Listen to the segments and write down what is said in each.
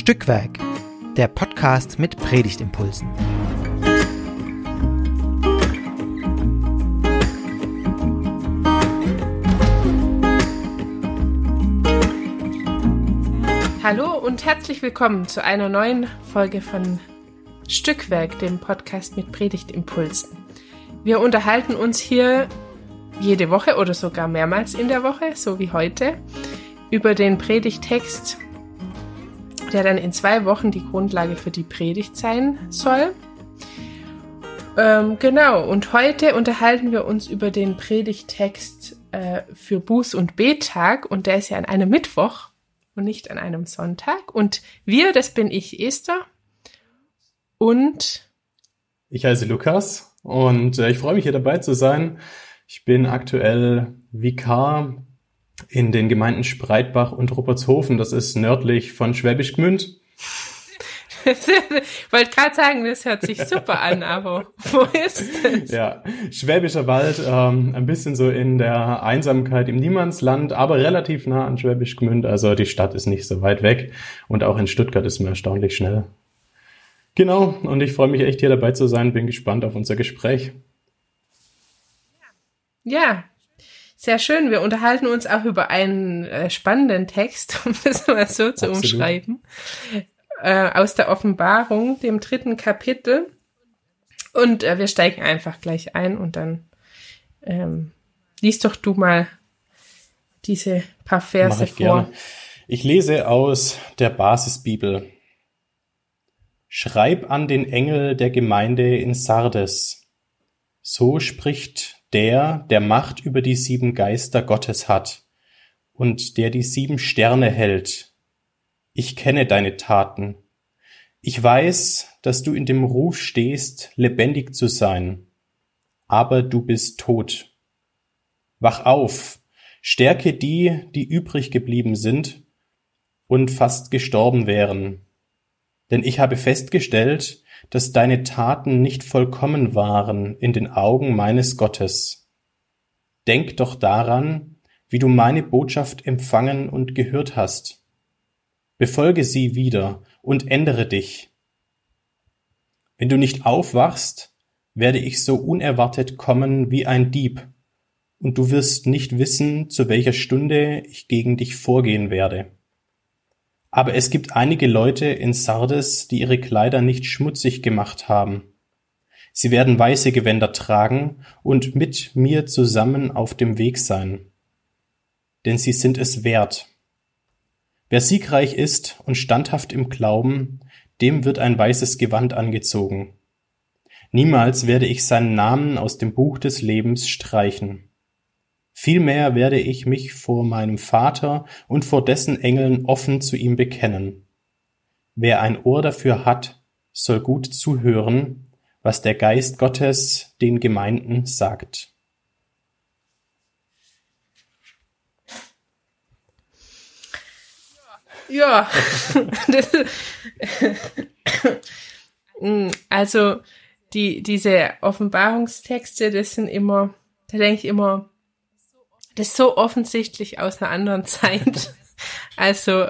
Stückwerk, der Podcast mit Predigtimpulsen. Hallo und herzlich willkommen zu einer neuen Folge von Stückwerk, dem Podcast mit Predigtimpulsen. Wir unterhalten uns hier jede Woche oder sogar mehrmals in der Woche, so wie heute, über den Predigtext der dann in zwei Wochen die Grundlage für die Predigt sein soll. Ähm, genau, und heute unterhalten wir uns über den Predigtext äh, für Buß- und Bettag und der ist ja an einem Mittwoch und nicht an einem Sonntag. Und wir, das bin ich, Esther. Und ich heiße Lukas und äh, ich freue mich hier dabei zu sein. Ich bin aktuell Vikar in den Gemeinden Spreitbach und Ruppertshofen. Das ist nördlich von Schwäbisch Gmünd. ich wollte gerade sagen, das hört sich super an, aber wo ist das? Ja, Schwäbischer Wald, ähm, ein bisschen so in der Einsamkeit im Niemandsland, aber relativ nah an Schwäbisch Gmünd. Also die Stadt ist nicht so weit weg und auch in Stuttgart ist man erstaunlich schnell. Genau, und ich freue mich echt hier dabei zu sein, bin gespannt auf unser Gespräch. Ja, sehr schön. Wir unterhalten uns auch über einen äh, spannenden Text, um das mal so zu Absolut. umschreiben, äh, aus der Offenbarung, dem dritten Kapitel. Und äh, wir steigen einfach gleich ein und dann ähm, liest doch du mal diese paar Verse ich vor. Gerne. Ich lese aus der Basisbibel. Schreib an den Engel der Gemeinde in Sardes. So spricht der, der Macht über die sieben Geister Gottes hat und der die sieben Sterne hält. Ich kenne deine Taten. Ich weiß, dass du in dem Ruf stehst, lebendig zu sein, aber du bist tot. Wach auf, stärke die, die übrig geblieben sind und fast gestorben wären. Denn ich habe festgestellt, dass deine Taten nicht vollkommen waren in den Augen meines Gottes. Denk doch daran, wie du meine Botschaft empfangen und gehört hast. Befolge sie wieder und ändere dich. Wenn du nicht aufwachst, werde ich so unerwartet kommen wie ein Dieb, und du wirst nicht wissen, zu welcher Stunde ich gegen dich vorgehen werde. Aber es gibt einige Leute in Sardes, die ihre Kleider nicht schmutzig gemacht haben. Sie werden weiße Gewänder tragen und mit mir zusammen auf dem Weg sein. Denn sie sind es wert. Wer siegreich ist und standhaft im Glauben, dem wird ein weißes Gewand angezogen. Niemals werde ich seinen Namen aus dem Buch des Lebens streichen. Vielmehr werde ich mich vor meinem Vater und vor dessen Engeln offen zu ihm bekennen. Wer ein Ohr dafür hat, soll gut zuhören, was der Geist Gottes den Gemeinden sagt. Ja, also die, diese Offenbarungstexte, das sind immer, da denke ich immer, das ist so offensichtlich aus einer anderen Zeit. also,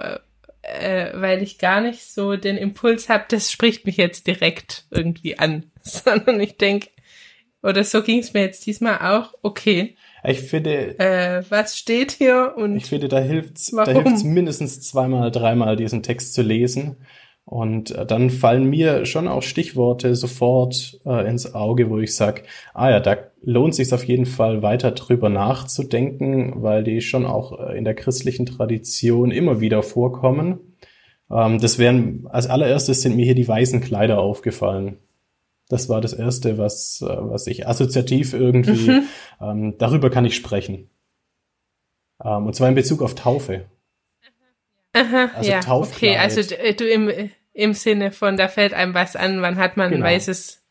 äh, weil ich gar nicht so den Impuls habe, das spricht mich jetzt direkt irgendwie an, sondern ich denke, oder so ging es mir jetzt diesmal auch, okay. Ich finde, äh, was steht hier und ich finde, da hilft's, warum? da hilft's mindestens zweimal, dreimal diesen Text zu lesen und äh, dann fallen mir schon auch Stichworte sofort äh, ins Auge, wo ich sag, ah ja, da lohnt sich auf jeden Fall weiter drüber nachzudenken, weil die schon auch äh, in der christlichen Tradition immer wieder vorkommen. Ähm, das wären, als allererstes sind mir hier die weißen Kleider aufgefallen. Das war das erste, was, äh, was ich assoziativ irgendwie, mhm. ähm, darüber kann ich sprechen. Ähm, und zwar in Bezug auf Taufe. Aha, also ja, Taufkleid. okay, also du im, im Sinne von, da fällt einem was an, wann hat man genau. ein weißes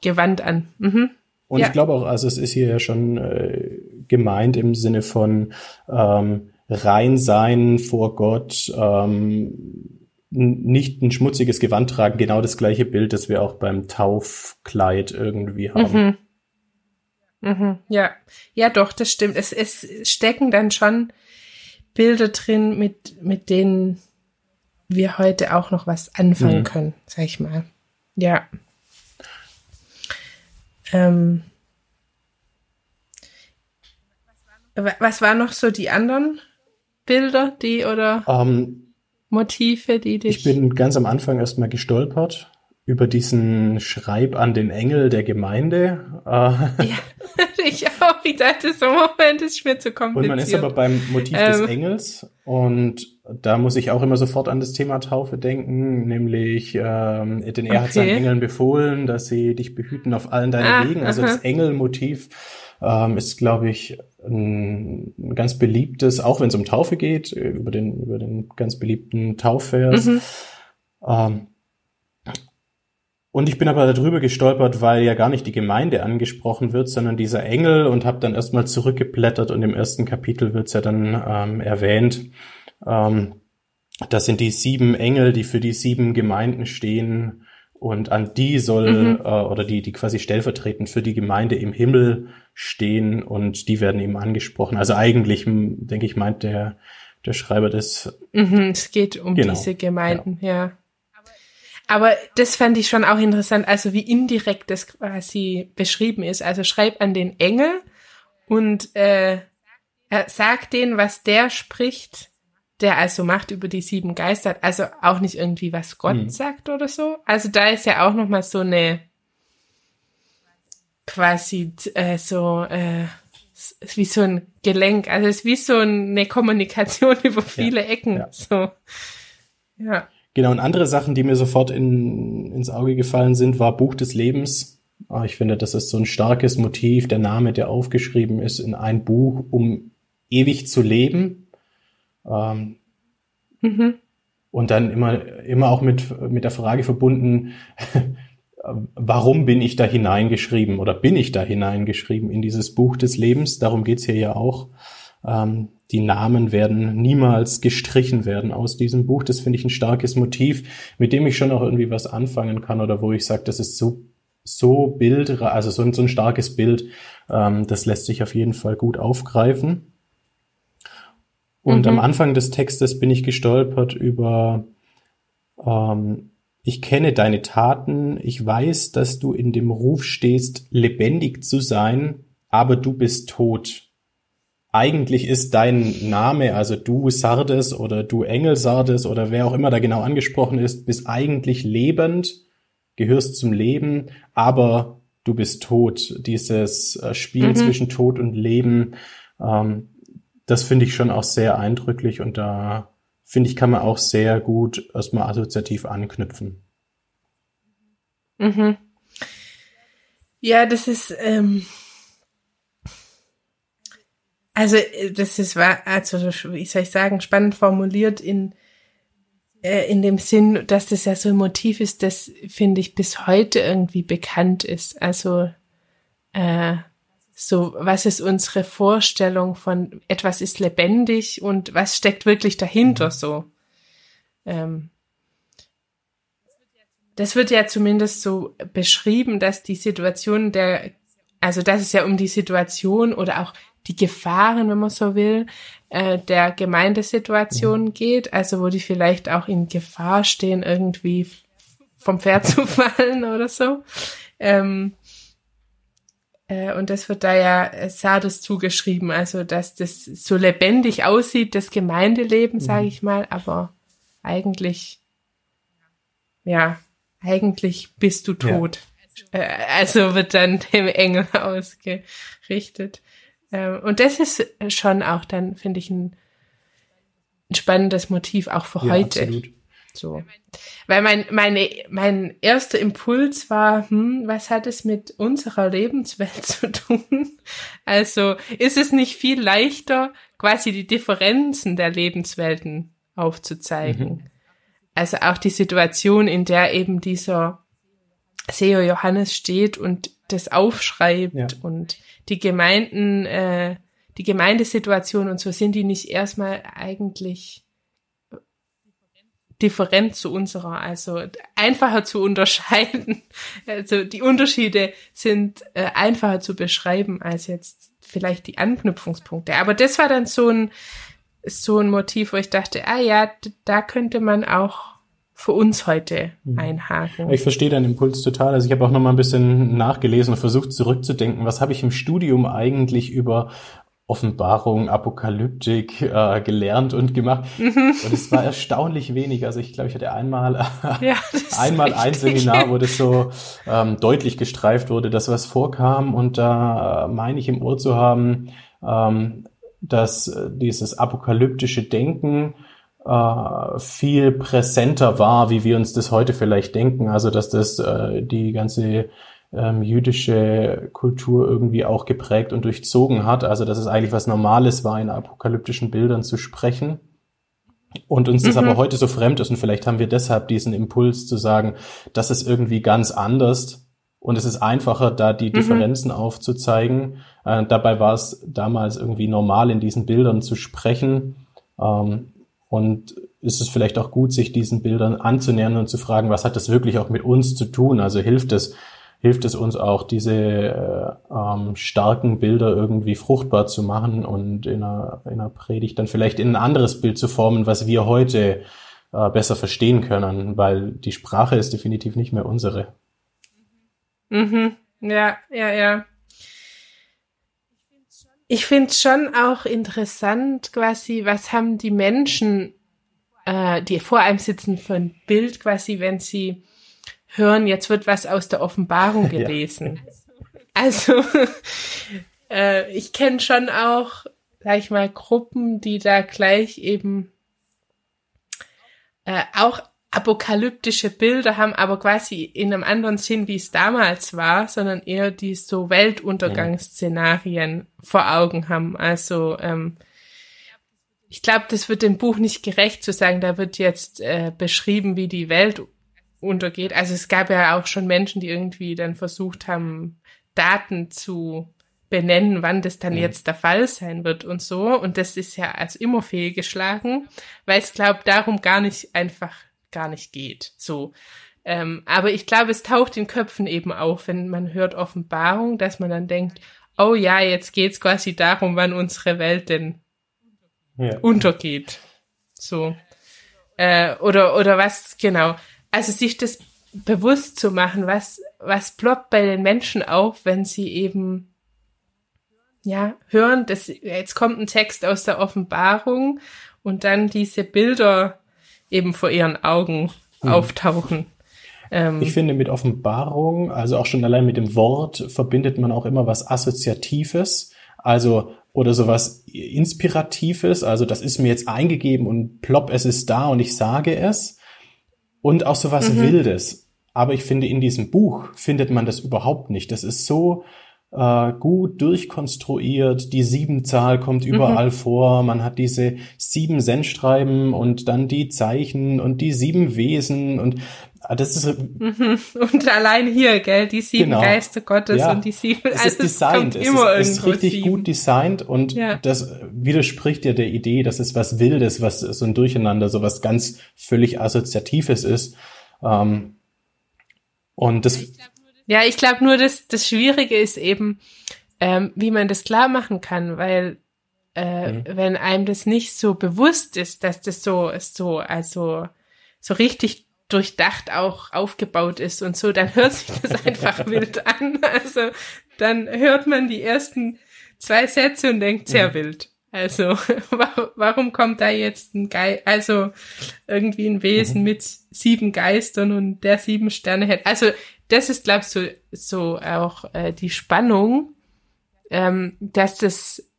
Gewand an. Mhm. Und ja. ich glaube auch, also es ist hier ja schon äh, gemeint im Sinne von ähm, rein sein vor Gott, ähm, nicht ein schmutziges Gewand tragen, genau das gleiche Bild, das wir auch beim Taufkleid irgendwie haben. Mhm. Mhm. Ja, ja, doch, das stimmt. Es, es stecken dann schon Bilder drin, mit, mit denen wir heute auch noch was anfangen mhm. können, sag ich mal. Ja. Ähm, was waren noch so die anderen Bilder, die oder um, ähm, Motive, die dich. Ich bin ganz am Anfang erstmal gestolpert über diesen Schreib an den Engel der Gemeinde. Äh, ja, ich auch. Ich dachte so, Moment, ist mir zu kompliziert. Und man ist aber beim Motiv ähm. des Engels und da muss ich auch immer sofort an das Thema Taufe denken, nämlich ähm, denn er okay. hat seinen Engeln befohlen, dass sie dich behüten auf allen deinen ah, Wegen. Also aha. das Engelmotiv ähm, ist, glaube ich, ein, ganz beliebtes, auch wenn es um Taufe geht, über den, über den ganz beliebten Taufvers. Mhm. Ähm, und ich bin aber darüber gestolpert, weil ja gar nicht die Gemeinde angesprochen wird, sondern dieser Engel und habe dann erstmal zurückgeblättert und im ersten Kapitel wird's ja dann ähm, erwähnt. Ähm, das sind die sieben Engel, die für die sieben Gemeinden stehen und an die soll mhm. äh, oder die die quasi stellvertretend für die Gemeinde im Himmel stehen und die werden eben angesprochen. Also eigentlich denke ich meint der der Schreiber des. Mhm, es geht um genau, diese Gemeinden, ja. ja. Aber das fand ich schon auch interessant, also wie indirekt das quasi beschrieben ist. Also schreib an den Engel und äh, sagt denen, was der spricht, der also Macht über die sieben Geister hat. Also auch nicht irgendwie, was Gott mhm. sagt oder so. Also da ist ja auch nochmal so eine quasi äh, so äh, wie so ein Gelenk. Also es ist wie so eine Kommunikation über viele ja, Ecken. Ja. So. Ja. Genau, und andere Sachen, die mir sofort in, ins Auge gefallen sind, war Buch des Lebens. Ah, ich finde, das ist so ein starkes Motiv, der Name, der aufgeschrieben ist in ein Buch, um ewig zu leben. Ähm, mhm. Und dann immer, immer auch mit, mit der Frage verbunden, warum bin ich da hineingeschrieben oder bin ich da hineingeschrieben in dieses Buch des Lebens? Darum geht's hier ja auch. Ähm, die Namen werden niemals gestrichen werden aus diesem Buch. Das finde ich ein starkes Motiv, mit dem ich schon auch irgendwie was anfangen kann oder wo ich sage, das ist so so Bild, also so ein, so ein starkes Bild, ähm, das lässt sich auf jeden Fall gut aufgreifen. Und mhm. am Anfang des Textes bin ich gestolpert über ähm, ich kenne deine Taten, ich weiß, dass du in dem Ruf stehst, lebendig zu sein, aber du bist tot eigentlich ist dein Name, also du Sardes oder du Engel Sardes oder wer auch immer da genau angesprochen ist, bist eigentlich lebend, gehörst zum Leben, aber du bist tot. Dieses äh, Spiel mhm. zwischen Tod und Leben, ähm, das finde ich schon auch sehr eindrücklich und da finde ich, kann man auch sehr gut erstmal assoziativ anknüpfen. Mhm. Ja, das ist, ähm, also äh, das ist also wie soll ich sagen spannend formuliert in äh, in dem Sinn, dass das ja so ein Motiv ist, das finde ich bis heute irgendwie bekannt ist. Also äh, so was ist unsere Vorstellung von etwas ist lebendig und was steckt wirklich dahinter mhm. so. Ähm, das wird ja zumindest so beschrieben, dass die Situation der, also dass es ja um die Situation oder auch die Gefahren, wenn man so will, äh, der Gemeindesituation mhm. geht, also wo die vielleicht auch in Gefahr stehen, irgendwie vom Pferd zu fallen oder so. Ähm, äh, und das wird da ja Sardes zugeschrieben, also dass das so lebendig aussieht, das Gemeindeleben, mhm. sage ich mal, aber eigentlich, ja, eigentlich bist du tot. Ja. Äh, also wird dann dem Engel ausgerichtet. Ähm, und das ist schon auch dann, finde ich, ein, ein, spannendes Motiv auch für ja, heute. Absolut. So. Weil mein, meine, mein erster Impuls war, hm, was hat es mit unserer Lebenswelt zu tun? Also ist es nicht viel leichter, quasi die Differenzen der Lebenswelten aufzuzeigen? Mhm. Also auch die Situation, in der eben dieser Seo Johannes steht und das aufschreibt ja. und die Gemeinden, äh, die Gemeindesituation und so sind die nicht erstmal eigentlich different zu unserer, also einfacher zu unterscheiden. Also die Unterschiede sind äh, einfacher zu beschreiben als jetzt vielleicht die Anknüpfungspunkte. Aber das war dann so ein so ein Motiv, wo ich dachte, ah ja, da könnte man auch für uns heute mhm. einhaken. Ich verstehe deinen Impuls total. Also ich habe auch noch mal ein bisschen nachgelesen und versucht zurückzudenken, was habe ich im Studium eigentlich über Offenbarung, Apokalyptik äh, gelernt und gemacht. Mhm. Und es war erstaunlich wenig. Also ich glaube, ich hatte einmal, ja, einmal ein Seminar, wo das so ähm, deutlich gestreift wurde, dass was vorkam. Und da äh, meine ich im Ohr zu haben, ähm, dass äh, dieses apokalyptische Denken äh, viel präsenter war, wie wir uns das heute vielleicht denken. Also dass das äh, die ganze ähm, jüdische Kultur irgendwie auch geprägt und durchzogen hat. Also dass es eigentlich was Normales war, in apokalyptischen Bildern zu sprechen. Und uns das mhm. aber heute so fremd ist und vielleicht haben wir deshalb diesen Impuls zu sagen, das ist irgendwie ganz anders und es ist einfacher, da die mhm. Differenzen aufzuzeigen. Äh, dabei war es damals irgendwie normal, in diesen Bildern zu sprechen. Ähm, und ist es vielleicht auch gut, sich diesen Bildern anzunähern und zu fragen, was hat das wirklich auch mit uns zu tun? Also hilft es, hilft es uns auch, diese äh, ähm, starken Bilder irgendwie fruchtbar zu machen und in einer, in einer Predigt dann vielleicht in ein anderes Bild zu formen, was wir heute äh, besser verstehen können, weil die Sprache ist definitiv nicht mehr unsere. Mhm. Ja, ja, ja. Ich finde schon auch interessant, quasi, was haben die Menschen, äh, die vor einem sitzen, für ein Bild, quasi, wenn sie hören, jetzt wird was aus der Offenbarung gelesen. Ja. Also, äh, ich kenne schon auch, sag ich mal, Gruppen, die da gleich eben äh, auch apokalyptische Bilder haben, aber quasi in einem anderen Sinn, wie es damals war, sondern eher die so Weltuntergangsszenarien vor Augen haben. Also ähm, ich glaube, das wird dem Buch nicht gerecht zu sagen, da wird jetzt äh, beschrieben, wie die Welt untergeht. Also es gab ja auch schon Menschen, die irgendwie dann versucht haben, Daten zu benennen, wann das dann mhm. jetzt der Fall sein wird und so. Und das ist ja als immer fehlgeschlagen, weil es glaube darum gar nicht einfach gar nicht geht. So. Ähm, aber ich glaube, es taucht in Köpfen eben auf, wenn man hört Offenbarung, dass man dann denkt, oh ja, jetzt geht's quasi darum, wann unsere Welt denn ja. untergeht. So. Äh, oder, oder was, genau. Also sich das bewusst zu machen, was, was ploppt bei den Menschen auf, wenn sie eben, ja, hören, dass jetzt kommt ein Text aus der Offenbarung und dann diese Bilder eben vor ihren Augen hm. auftauchen. Ähm, ich finde, mit Offenbarung, also auch schon allein mit dem Wort, verbindet man auch immer was Assoziatives. Also oder sowas Inspiratives, also das ist mir jetzt eingegeben und plopp, es ist da und ich sage es. Und auch sowas mhm. Wildes. Aber ich finde, in diesem Buch findet man das überhaupt nicht. Das ist so äh, gut durchkonstruiert. Die Siebenzahl kommt mhm. überall mhm. vor. Man hat diese sieben Sendstreiben und dann die Zeichen und die sieben Wesen und das ist mhm. und allein hier, gell, die sieben genau. Geister Gottes ja. und die sieben. Es also ist designt. Es, immer ist, es ist richtig sieben. gut designt und ja. das widerspricht ja der Idee, dass es was Wildes, was so ein Durcheinander, so was ganz völlig Assoziatives ist. Ähm, und das. Ja, ich glaube nur, dass das Schwierige ist eben, ähm, wie man das klar machen kann, weil äh, mhm. wenn einem das nicht so bewusst ist, dass das so so also so richtig durchdacht auch aufgebaut ist und so, dann hört sich das einfach wild an. Also dann hört man die ersten zwei Sätze und denkt sehr mhm. wild. Also warum kommt da jetzt ein Geist, also irgendwie ein Wesen mhm. mit sieben Geistern und der sieben Sterne hat. Also das ist, glaubst du, so auch äh, die Spannung, ähm, dass das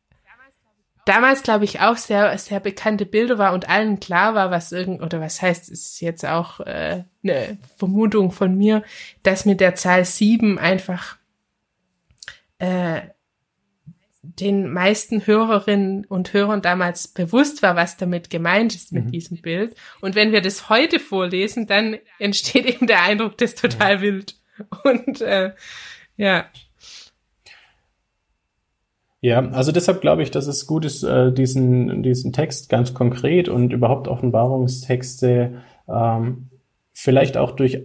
damals, glaube ich, auch sehr, sehr bekannte Bilder war und allen klar war, was irgend, oder was heißt, ist jetzt auch äh, eine Vermutung von mir, dass mit der Zahl sieben einfach äh, den meisten Hörerinnen und Hörern damals bewusst war, was damit gemeint ist mit mhm. diesem Bild. Und wenn wir das heute vorlesen, dann entsteht eben der Eindruck, das ist total ja. wild. Und äh, ja. Ja, also deshalb glaube ich, dass es gut ist, äh, diesen, diesen Text ganz konkret und überhaupt Offenbarungstexte ähm, vielleicht auch durch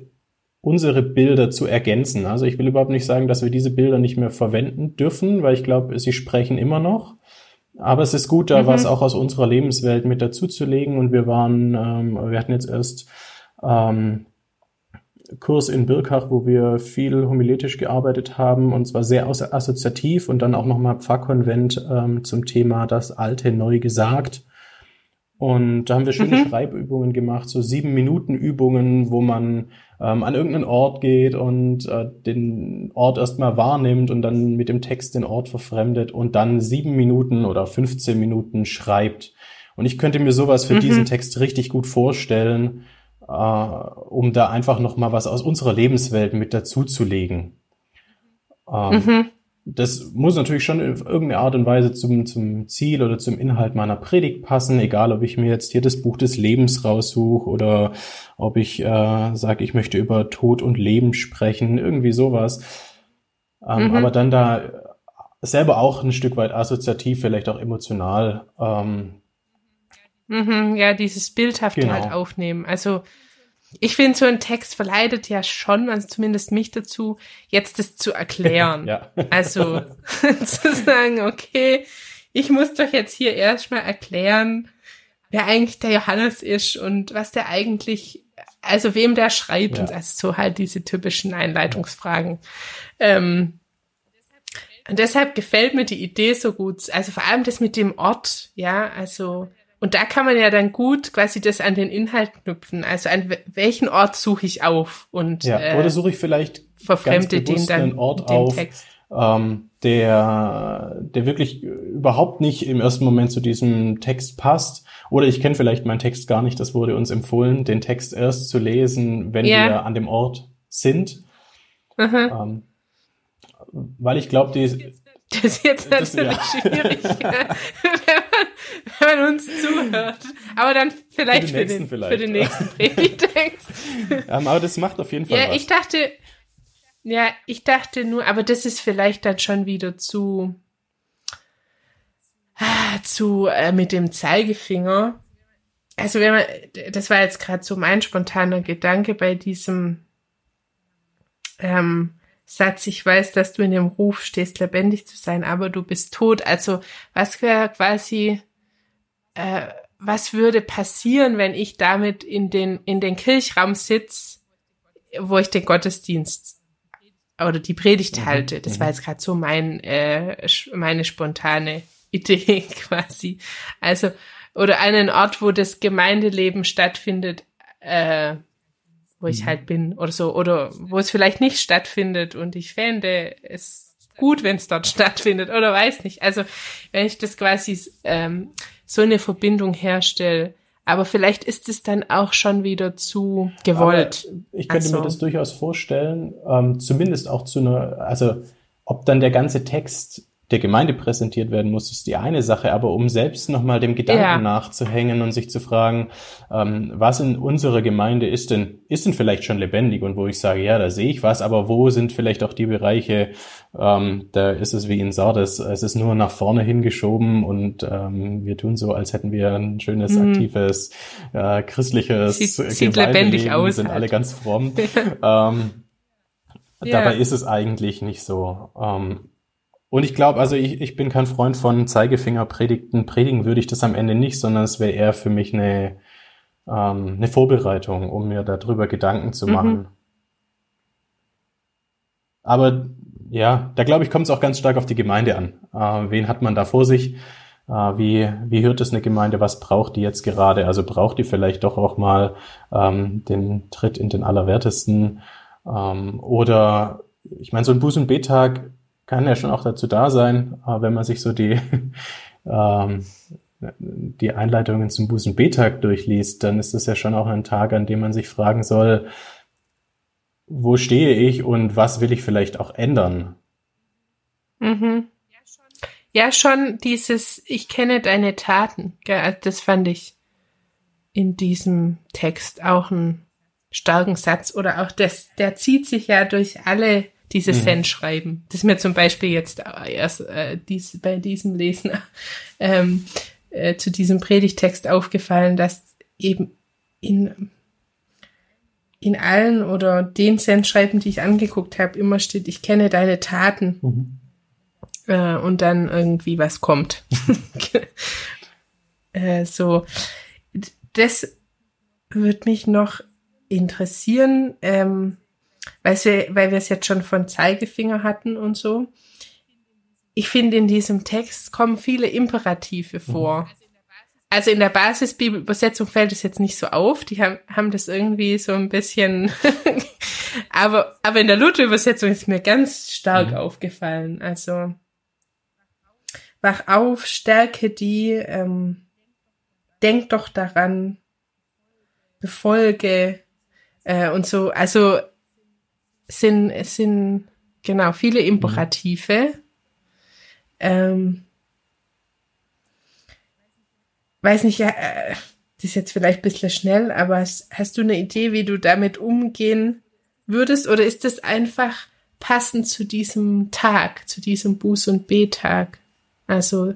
unsere Bilder zu ergänzen. Also ich will überhaupt nicht sagen, dass wir diese Bilder nicht mehr verwenden dürfen, weil ich glaube, sie sprechen immer noch. Aber es ist gut, da mhm. was auch aus unserer Lebenswelt mit dazuzulegen. Und wir waren, ähm, wir hatten jetzt erst ähm, Kurs in Birkach, wo wir viel homiletisch gearbeitet haben und zwar sehr assoziativ und dann auch nochmal Pfarrkonvent ähm, zum Thema das Alte neu gesagt. Und da haben wir schöne mhm. Schreibübungen gemacht, so sieben Minuten Übungen, wo man ähm, an irgendeinen Ort geht und äh, den Ort erstmal wahrnimmt und dann mit dem Text den Ort verfremdet und dann sieben Minuten oder 15 Minuten schreibt. Und ich könnte mir sowas für mhm. diesen Text richtig gut vorstellen, äh, um da einfach noch mal was aus unserer Lebenswelt mit dazuzulegen. Ähm, mhm. Das muss natürlich schon in irgendeiner Art und Weise zum, zum Ziel oder zum Inhalt meiner Predigt passen, egal ob ich mir jetzt hier das Buch des Lebens raussuche oder ob ich äh, sage, ich möchte über Tod und Leben sprechen, irgendwie sowas. Ähm, mhm. Aber dann da selber auch ein Stück weit assoziativ, vielleicht auch emotional ähm, Mhm, ja, dieses Bildhafte genau. halt aufnehmen. Also ich finde, so ein Text verleitet ja schon, also zumindest mich dazu, jetzt das zu erklären. ja. Also zu sagen, okay, ich muss doch jetzt hier erstmal erklären, wer eigentlich der Johannes ist und was der eigentlich, also wem der schreibt ja. und also so halt diese typischen Einleitungsfragen. Ähm, und deshalb gefällt mir die Idee so gut. Also vor allem das mit dem Ort, ja, also und da kann man ja dann gut quasi das an den Inhalt knüpfen. Also an welchen Ort suche ich auf und ja, äh, oder suche ich vielleicht verfremde den dann einen Ort auf, ähm, der der wirklich überhaupt nicht im ersten Moment zu diesem Text passt. Oder ich kenne vielleicht meinen Text gar nicht. Das wurde uns empfohlen, den Text erst zu lesen, wenn ja. wir an dem Ort sind. Ähm, weil ich glaube, die das ist jetzt natürlich das, ja. schwierig, wenn, wenn man uns zuhört. Aber dann vielleicht für den, für den, vielleicht. Für den nächsten Predigtext. um, aber das macht auf jeden Fall Ja, was. ich dachte, ja, ich dachte nur, aber das ist vielleicht dann schon wieder zu, ah, zu äh, mit dem Zeigefinger. Also wenn man, das war jetzt gerade so mein spontaner Gedanke bei diesem ähm, Satz, ich weiß, dass du in dem Ruf stehst, lebendig zu sein, aber du bist tot. Also was wäre quasi, äh, was würde passieren, wenn ich damit in den, in den Kirchraum sitz, wo ich den Gottesdienst oder die Predigt mhm, halte? Das war mhm. jetzt gerade so mein, äh, meine spontane Idee quasi. Also, oder einen Ort, wo das Gemeindeleben stattfindet, äh, wo ich mhm. halt bin oder so, oder wo es vielleicht nicht stattfindet und ich fände es gut, wenn es dort stattfindet oder weiß nicht. Also wenn ich das quasi ähm, so eine Verbindung herstelle, aber vielleicht ist es dann auch schon wieder zu gewollt. Aber ich könnte also, mir das durchaus vorstellen, ähm, zumindest auch zu einer, also ob dann der ganze Text der Gemeinde präsentiert werden muss, ist die eine Sache, aber um selbst nochmal dem Gedanken ja. nachzuhängen und sich zu fragen, ähm, was in unserer Gemeinde ist denn, ist denn vielleicht schon lebendig und wo ich sage, ja, da sehe ich was, aber wo sind vielleicht auch die Bereiche, ähm, da ist es wie in Sardes, es ist nur nach vorne hingeschoben und ähm, wir tun so, als hätten wir ein schönes, mhm. aktives, äh, christliches sieht, sieht lebendig aus, sind halt. alle ganz fromm. ähm, ja. Dabei ist es eigentlich nicht so. Ähm, und ich glaube, also ich, ich bin kein Freund von Zeigefingerpredigten. Predigen würde ich das am Ende nicht, sondern es wäre eher für mich eine, ähm, eine Vorbereitung, um mir darüber Gedanken zu machen. Mhm. Aber ja, da glaube ich, kommt es auch ganz stark auf die Gemeinde an. Äh, wen hat man da vor sich? Äh, wie, wie hört es eine Gemeinde? Was braucht die jetzt gerade? Also braucht die vielleicht doch auch mal ähm, den Tritt in den Allerwertesten? Ähm, oder ich meine, so ein Buß- und Betag kann ja schon auch dazu da sein, äh, wenn man sich so die, ähm, die Einleitungen zum Busen B-Tag durchliest, dann ist es ja schon auch ein Tag, an dem man sich fragen soll, wo stehe ich und was will ich vielleicht auch ändern? Mhm. Ja, schon dieses, ich kenne deine Taten. Also das fand ich in diesem Text auch einen starken Satz oder auch das, der zieht sich ja durch alle diese mhm. Cent schreiben. Das ist mir zum Beispiel jetzt erst äh, dies, bei diesem Lesen ähm, äh, zu diesem Predigtext aufgefallen, dass eben in in allen oder den Cent schreiben, die ich angeguckt habe, immer steht, ich kenne deine Taten. Mhm. äh, und dann irgendwie was kommt. äh, so, das würde mich noch interessieren, ähm, weil wir, weil wir es jetzt schon von Zeigefinger hatten und so. Ich finde, in diesem Text kommen viele Imperative vor. Mhm. Also in der Basisbibelübersetzung fällt es jetzt nicht so auf. Die haben, haben das irgendwie so ein bisschen, aber, aber in der Luther-Übersetzung ist mir ganz stark mhm. aufgefallen. Also, wach auf, stärke die, ähm, denk doch daran, befolge, äh, und so. Also, sind, sind, genau, viele Imperative. Mhm. Ähm, weiß nicht, äh, das ist jetzt vielleicht ein bisschen schnell, aber hast, hast du eine Idee, wie du damit umgehen würdest? Oder ist das einfach passend zu diesem Tag, zu diesem Buß- und B-Tag? Also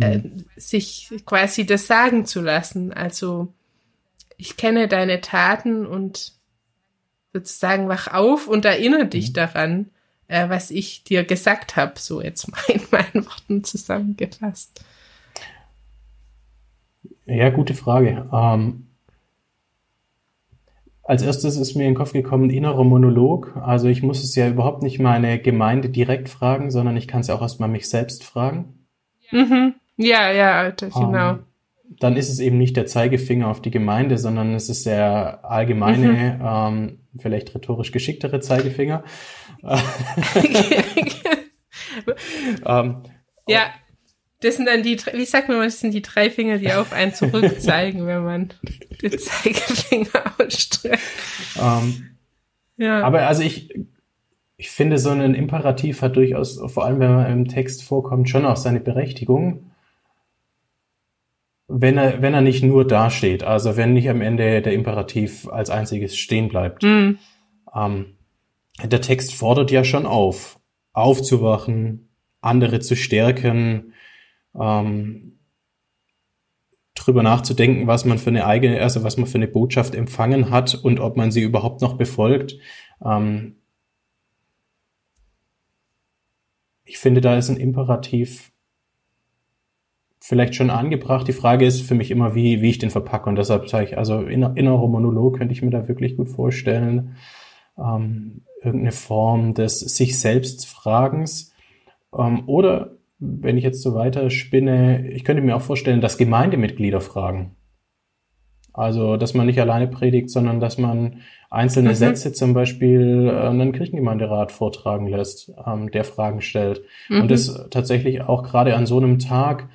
äh, mhm. sich quasi das sagen zu lassen. Also ich kenne deine Taten und sozusagen wach auf und erinnere dich mhm. daran, äh, was ich dir gesagt habe, so jetzt mal in meinen Worten zusammengefasst. Ja, gute Frage. Ähm, als erstes ist mir in den Kopf gekommen, innerer Monolog. Also ich muss es ja überhaupt nicht meine Gemeinde direkt fragen, sondern ich kann es ja auch erstmal mich selbst fragen. Mhm. Ja, ja, genau. Ähm, dann ist es eben nicht der Zeigefinger auf die Gemeinde, sondern es ist der allgemeine, mhm. ähm, vielleicht rhetorisch geschicktere Zeigefinger. ähm, ja, das sind dann die, wie sagt man, das sind die drei Finger, die auf einen zurückzeigen, wenn man den Zeigefinger ausstreckt. Ähm, ja. Aber also ich, ich finde, so ein Imperativ hat durchaus, vor allem wenn man im Text vorkommt, schon auch seine Berechtigung wenn er, wenn er nicht nur dasteht, also wenn nicht am Ende der Imperativ als einziges stehen bleibt. Mhm. Ähm, der Text fordert ja schon auf, aufzuwachen, andere zu stärken, ähm, drüber nachzudenken, was man für eine eigene, also was man für eine Botschaft empfangen hat und ob man sie überhaupt noch befolgt. Ähm, ich finde, da ist ein Imperativ vielleicht schon angebracht. Die Frage ist für mich immer, wie, wie ich den verpacke. Und deshalb sage ich, also inner, innerer Monolog könnte ich mir da wirklich gut vorstellen. Ähm, irgendeine Form des sich selbst Fragens. Ähm, oder wenn ich jetzt so weiter spinne, ich könnte mir auch vorstellen, dass Gemeindemitglieder fragen. Also, dass man nicht alleine predigt, sondern dass man einzelne mhm. Sätze zum Beispiel äh, einen Kirchengemeinderat vortragen lässt, ähm, der Fragen stellt. Mhm. Und das tatsächlich auch gerade an so einem Tag,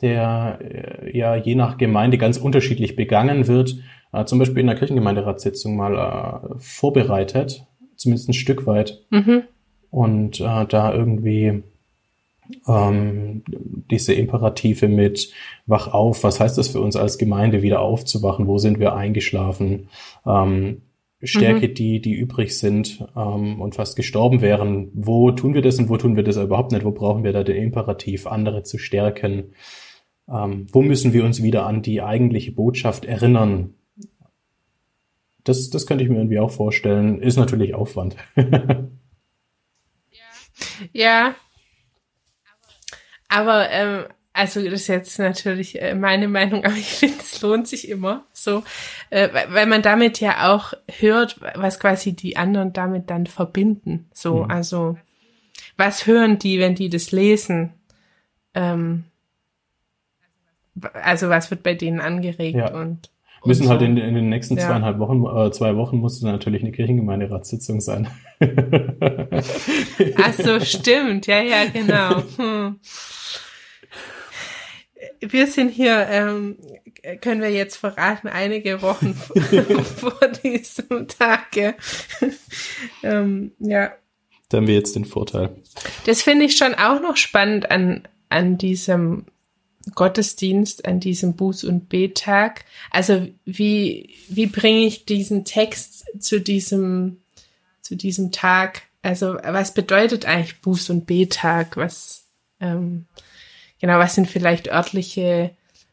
der äh, ja je nach Gemeinde ganz unterschiedlich begangen wird, äh, zum Beispiel in der Kirchengemeinderatssitzung mal äh, vorbereitet, zumindest ein Stück weit. Mhm. Und äh, da irgendwie ähm, diese Imperative mit wach auf, was heißt das für uns als Gemeinde, wieder aufzuwachen, wo sind wir eingeschlafen, ähm, stärke mhm. die, die übrig sind ähm, und fast gestorben wären, wo tun wir das und wo tun wir das überhaupt nicht, wo brauchen wir da den Imperativ, andere zu stärken, ähm, wo müssen wir uns wieder an die eigentliche Botschaft erinnern? Das, das könnte ich mir irgendwie auch vorstellen. Ist natürlich Aufwand. ja. Aber ähm, also das ist jetzt natürlich äh, meine Meinung, aber ich finde, es lohnt sich immer so, äh, weil man damit ja auch hört, was quasi die anderen damit dann verbinden. So, mhm. also was hören die, wenn die das lesen? Ähm, also was wird bei denen angeregt ja. und müssen halt in, in, den nächsten ja. zweieinhalb Wochen, äh, zwei Wochen muss natürlich eine Kirchengemeinderatssitzung sein. Ach so, stimmt, ja, ja, genau. Hm. Wir sind hier, ähm, können wir jetzt verraten, einige Wochen vor diesem Tage. ähm, ja. Da haben wir jetzt den Vorteil. Das finde ich schon auch noch spannend an, an diesem Gottesdienst an diesem Buß- und Bettag. Also wie, wie bringe ich diesen Text zu diesem, zu diesem Tag? Also was bedeutet eigentlich Buß- und Bettag? Was, ähm, genau, was sind vielleicht örtliche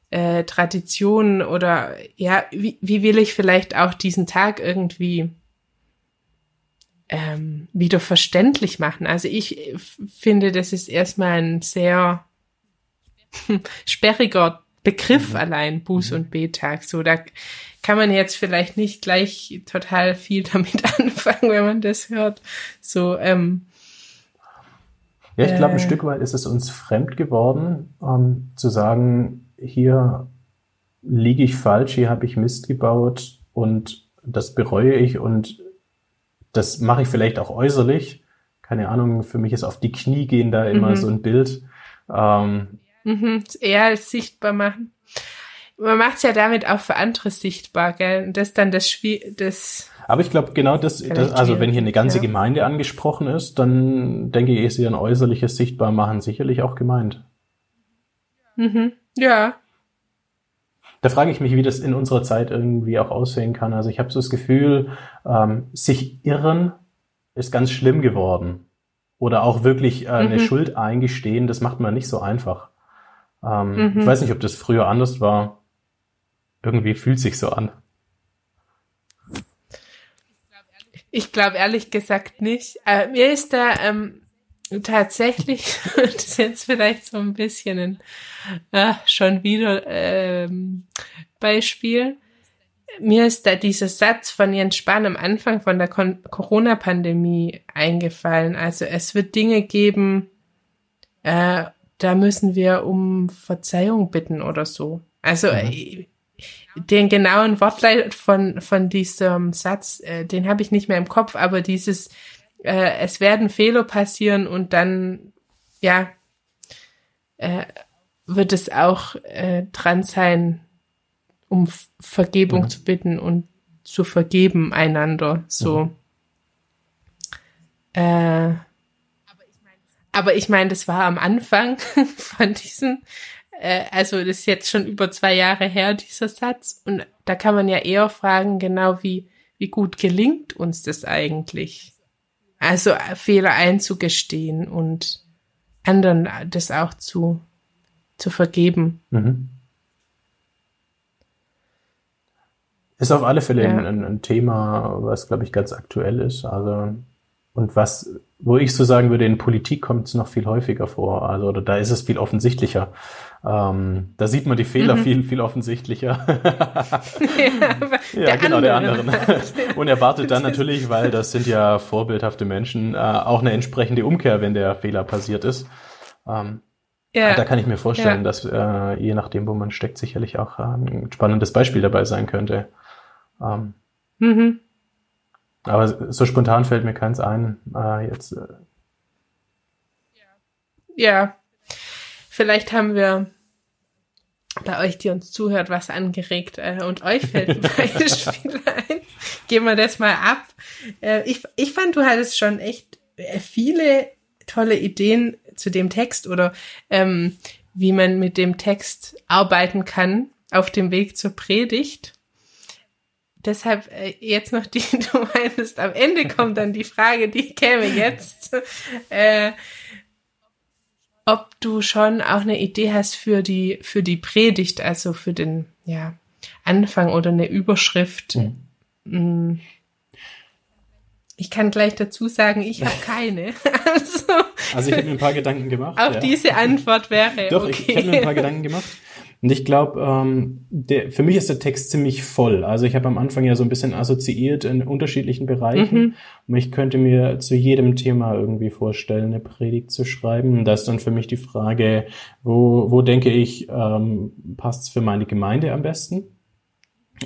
äh, Traditionen oder ja, wie, wie will ich vielleicht auch diesen Tag irgendwie ähm, wieder verständlich machen. Also ich finde, das ist erstmal ein sehr sperriger Begriff mhm. allein, Buß- mhm. und Betag. So, da kann man jetzt vielleicht nicht gleich total viel damit anfangen, wenn man das hört. So, ähm, ja, ich glaube, ein äh, Stück weit ist es uns fremd geworden, ähm, zu sagen, hier liege ich falsch, hier habe ich Mist gebaut und das bereue ich und das mache ich vielleicht auch äußerlich. Keine Ahnung, für mich ist auf die Knie gehen da immer mhm. so ein Bild. Ähm, mhm, eher als sichtbar machen. Man macht es ja damit auch für andere sichtbar, gell? Und das dann das Spiel, das. Aber ich glaube, genau das, das, also wenn hier eine ganze ja. Gemeinde angesprochen ist, dann denke ich, ist hier ein äußerliches Sichtbarmachen sicherlich auch gemeint. Mhm. Ja. Da frage ich mich, wie das in unserer Zeit irgendwie auch aussehen kann. Also ich habe so das Gefühl, ähm, sich irren ist ganz schlimm geworden. Oder auch wirklich äh, eine mhm. Schuld eingestehen, das macht man nicht so einfach. Ähm, mhm. Ich weiß nicht, ob das früher anders war. Irgendwie fühlt sich so an. Ich glaube ehrlich gesagt nicht. Äh, mir ist da ähm, tatsächlich, das ist jetzt vielleicht so ein bisschen ein äh, schon wieder ähm, Beispiel. Mir ist da dieser Satz von Jens Spahn am Anfang von der Corona-Pandemie eingefallen. Also es wird Dinge geben, äh, da müssen wir um Verzeihung bitten oder so. Also mhm. Äh, den genauen Wortleit von, von diesem Satz, äh, den habe ich nicht mehr im Kopf, aber dieses, äh, es werden Fehler passieren und dann, ja, äh, wird es auch äh, dran sein, um Vergebung mhm. zu bitten und zu vergeben einander. So. Mhm. Aber ich meine, das war am Anfang von diesen, äh, also das ist jetzt schon über zwei Jahre her, dieser Satz. Und da kann man ja eher fragen, genau wie, wie gut gelingt uns das eigentlich? Also äh, Fehler einzugestehen und anderen das auch zu, zu vergeben. Mhm. Ist auf alle Fälle ja. ein, ein, Thema, was, glaube ich, ganz aktuell ist. Also, und was wo ich so sagen würde, in Politik kommt es noch viel häufiger vor. Also oder da ist es viel offensichtlicher. Ähm, da sieht man die Fehler mhm. viel, viel offensichtlicher. ja, ja genau, der andere. Und erwartet dann natürlich, weil das sind ja vorbildhafte Menschen, äh, auch eine entsprechende Umkehr, wenn der Fehler passiert ist. Ähm, ja. Da kann ich mir vorstellen, ja. dass äh, je nachdem, wo man steckt, sicherlich auch äh, ein spannendes Beispiel dabei sein könnte. Ähm, mhm. Aber so spontan fällt mir keins ein. Äh, jetzt. Äh. Ja. Vielleicht haben wir bei euch, die uns zuhört, was angeregt äh, und euch fällt ein Beispiel ein. Gehen wir das mal ab. Äh, ich, ich fand, du hattest schon echt äh, viele tolle Ideen zu dem Text oder ähm, wie man mit dem Text arbeiten kann auf dem Weg zur Predigt. Deshalb äh, jetzt noch die, du meinst, am Ende kommt dann die Frage, die käme jetzt, äh, ob du schon auch eine Idee hast für die, für die Predigt, also für den, ja, Anfang oder eine Überschrift. Mhm. Ich kann gleich dazu sagen, ich habe keine. also, also ich habe mir ein paar Gedanken gemacht. Auch ja. diese Antwort wäre. Doch, okay. ich, ich habe mir ein paar Gedanken gemacht. Und ich glaube, ähm, der, für mich ist der Text ziemlich voll. Also ich habe am Anfang ja so ein bisschen assoziiert in unterschiedlichen Bereichen. Mhm. Und ich könnte mir zu jedem Thema irgendwie vorstellen, eine Predigt zu schreiben. Und da ist dann für mich die Frage, wo, wo denke ich, ähm, passt es für meine Gemeinde am besten?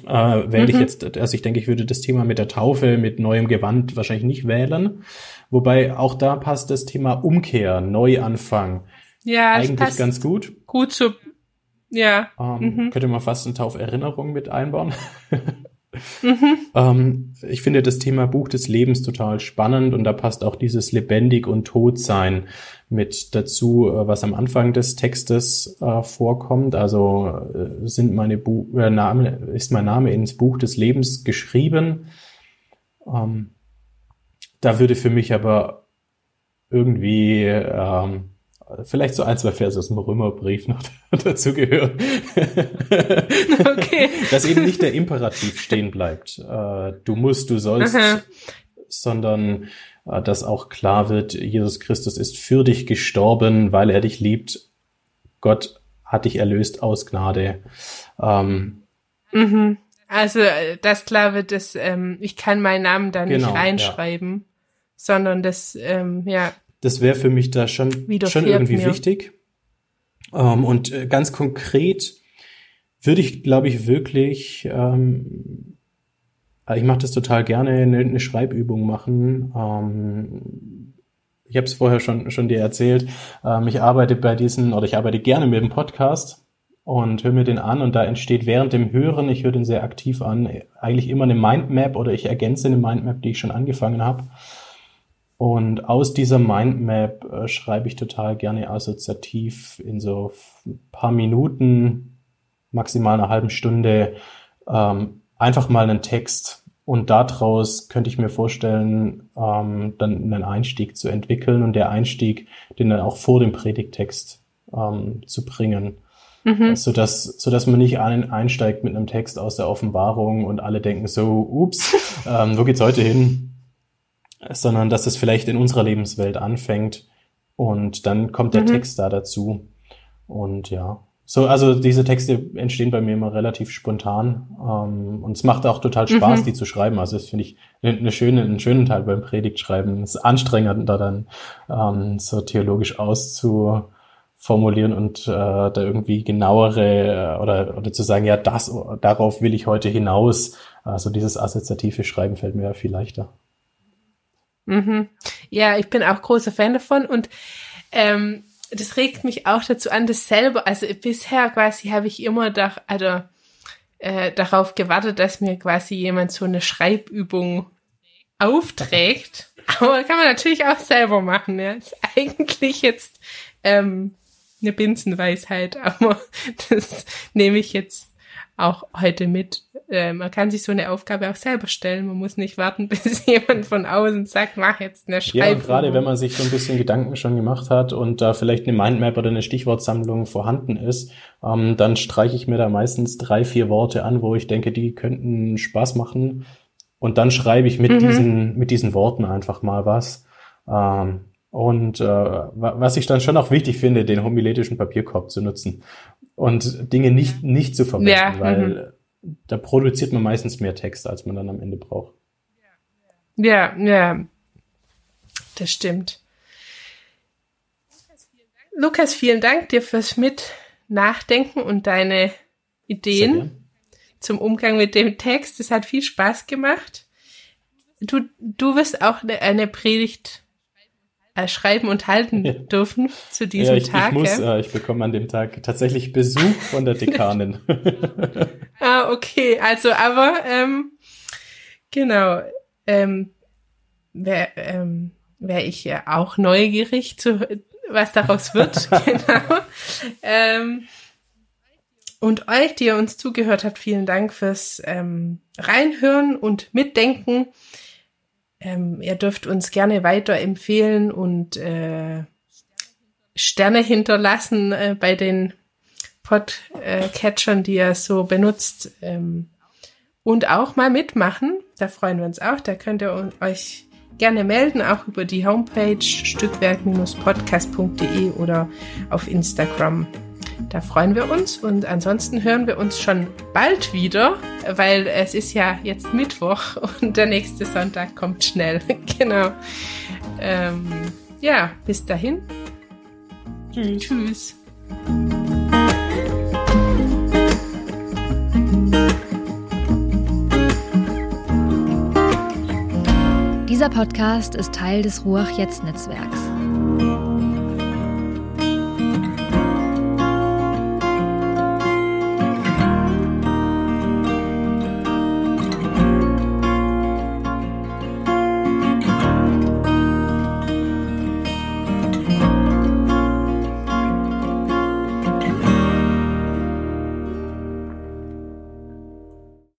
Äh, wähle mhm. ich jetzt, also ich denke, ich würde das Thema mit der Taufe, mit neuem Gewand wahrscheinlich nicht wählen. Wobei auch da passt das Thema Umkehr, Neuanfang. Ja, eigentlich ganz gut. Gut zu ja. Ähm, mhm. Könnte man fast eine Tauferinnerung mit einbauen. mhm. ähm, ich finde das Thema Buch des Lebens total spannend und da passt auch dieses lebendig und tot sein mit dazu, äh, was am Anfang des Textes äh, vorkommt. Also äh, sind meine Bu äh, Name, ist mein Name ins Buch des Lebens geschrieben. Ähm, da würde für mich aber irgendwie ähm, vielleicht so ein, zwei Verse aus dem Römerbrief noch dazu gehören. Okay. Dass eben nicht der Imperativ stehen bleibt. Äh, du musst, du sollst. Aha. sondern äh, dass auch klar wird, Jesus Christus ist für dich gestorben, weil er dich liebt. Gott hat dich erlöst aus Gnade. Ähm, mhm. Also, äh, das klar wird, dass ähm, ich kann meinen Namen da genau, nicht reinschreiben, ja. sondern das, ähm, ja. Das wäre für mich da schon, schon irgendwie mir. wichtig. Ähm, und äh, ganz konkret würde ich, glaube ich, wirklich, ähm, ich mache das total gerne, eine, eine Schreibübung machen. Ähm, ich habe es vorher schon, schon dir erzählt. Ähm, ich arbeite bei diesen, oder ich arbeite gerne mit dem Podcast und höre mir den an und da entsteht während dem Hören, ich höre den sehr aktiv an, eigentlich immer eine Mindmap oder ich ergänze eine Mindmap, die ich schon angefangen habe. Und aus dieser Mindmap äh, schreibe ich total gerne assoziativ in so ein paar Minuten, maximal einer halben Stunde, ähm, einfach mal einen Text. Und daraus könnte ich mir vorstellen, ähm, dann einen Einstieg zu entwickeln und der Einstieg, den dann auch vor dem Predigtext ähm, zu bringen. Mhm. So dass, so dass man nicht ein, einsteigt mit einem Text aus der Offenbarung und alle denken so, ups, ähm, wo geht's heute hin? Sondern dass es vielleicht in unserer Lebenswelt anfängt und dann kommt der mhm. Text da dazu. Und ja, so, also diese Texte entstehen bei mir immer relativ spontan ähm, und es macht auch total Spaß, mhm. die zu schreiben. Also das finde ich eine, eine schöne, einen schönen Teil beim Predigtschreiben. Es ist anstrengend, da dann ähm, so theologisch auszuformulieren und äh, da irgendwie genauere äh, oder oder zu sagen, ja, das darauf will ich heute hinaus. Also dieses assoziative Schreiben fällt mir ja viel leichter. Mhm. Ja, ich bin auch großer Fan davon und ähm, das regt mich auch dazu an, dass selber, also bisher quasi habe ich immer da, also, äh, darauf gewartet, dass mir quasi jemand so eine Schreibübung aufträgt. Aber kann man natürlich auch selber machen. Ja. Ist eigentlich jetzt ähm, eine Binsenweisheit, aber das nehme ich jetzt auch heute mit. Äh, man kann sich so eine Aufgabe auch selber stellen. Man muss nicht warten, bis jemand von außen sagt, mach jetzt eine Schreibung. Ja, gerade wenn man sich so ein bisschen Gedanken schon gemacht hat und da vielleicht eine Mindmap oder eine Stichwortsammlung vorhanden ist, ähm, dann streiche ich mir da meistens drei, vier Worte an, wo ich denke, die könnten Spaß machen. Und dann schreibe ich mit mhm. diesen, mit diesen Worten einfach mal was. Ähm, und äh, was ich dann schon auch wichtig finde, den homiletischen Papierkorb zu nutzen und Dinge nicht, nicht zu verwenden, ja, weil mhm. da produziert man meistens mehr Text, als man dann am Ende braucht. Ja, ja, das stimmt. Lukas, vielen Dank dir fürs Mitnachdenken und deine Ideen zum Umgang mit dem Text. Es hat viel Spaß gemacht. Du, du wirst auch eine, eine Predigt äh, schreiben und halten ja. dürfen zu diesem ja, ich, Tag. Ich, muss, äh, ich bekomme an dem Tag tatsächlich Besuch von der Dekanin. ah, okay. Also, aber ähm, genau. Ähm, Wäre ähm, wär ich ja auch neugierig, zu, was daraus wird. genau. Ähm, und euch, die ihr uns zugehört habt, vielen Dank fürs ähm, Reinhören und Mitdenken. Ähm, ihr dürft uns gerne weiterempfehlen und äh, Sterne hinterlassen äh, bei den Podcatchern, die ihr so benutzt. Ähm, und auch mal mitmachen. Da freuen wir uns auch. Da könnt ihr euch gerne melden, auch über die Homepage stückwerk-podcast.de oder auf Instagram. Da freuen wir uns und ansonsten hören wir uns schon bald wieder, weil es ist ja jetzt Mittwoch und der nächste Sonntag kommt schnell. genau. Ähm, ja, bis dahin. Tschüss. Tschüss. Dieser Podcast ist Teil des Ruach Jetzt Netzwerks.